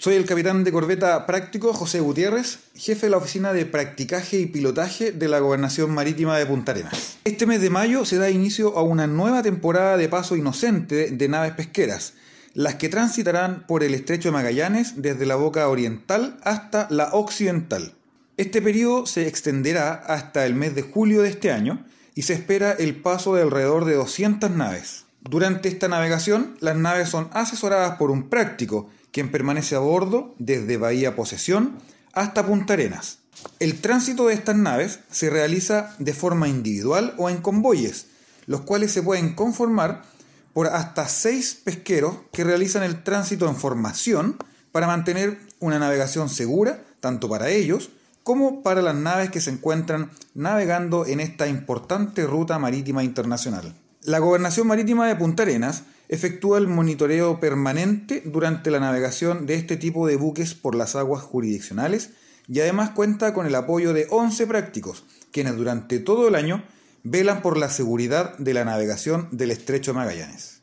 Soy el capitán de corbeta práctico José Gutiérrez, jefe de la oficina de practicaje y pilotaje de la Gobernación Marítima de Punta Arenas. Este mes de mayo se da inicio a una nueva temporada de paso inocente de naves pesqueras, las que transitarán por el estrecho de Magallanes desde la boca oriental hasta la occidental. Este periodo se extenderá hasta el mes de julio de este año y se espera el paso de alrededor de 200 naves. Durante esta navegación, las naves son asesoradas por un práctico, quien permanece a bordo desde Bahía Posesión hasta Punta Arenas. El tránsito de estas naves se realiza de forma individual o en convoyes, los cuales se pueden conformar por hasta seis pesqueros que realizan el tránsito en formación para mantener una navegación segura, tanto para ellos como para las naves que se encuentran navegando en esta importante ruta marítima internacional. La Gobernación Marítima de Punta Arenas efectúa el monitoreo permanente durante la navegación de este tipo de buques por las aguas jurisdiccionales y además cuenta con el apoyo de 11 prácticos, quienes durante todo el año velan por la seguridad de la navegación del estrecho Magallanes.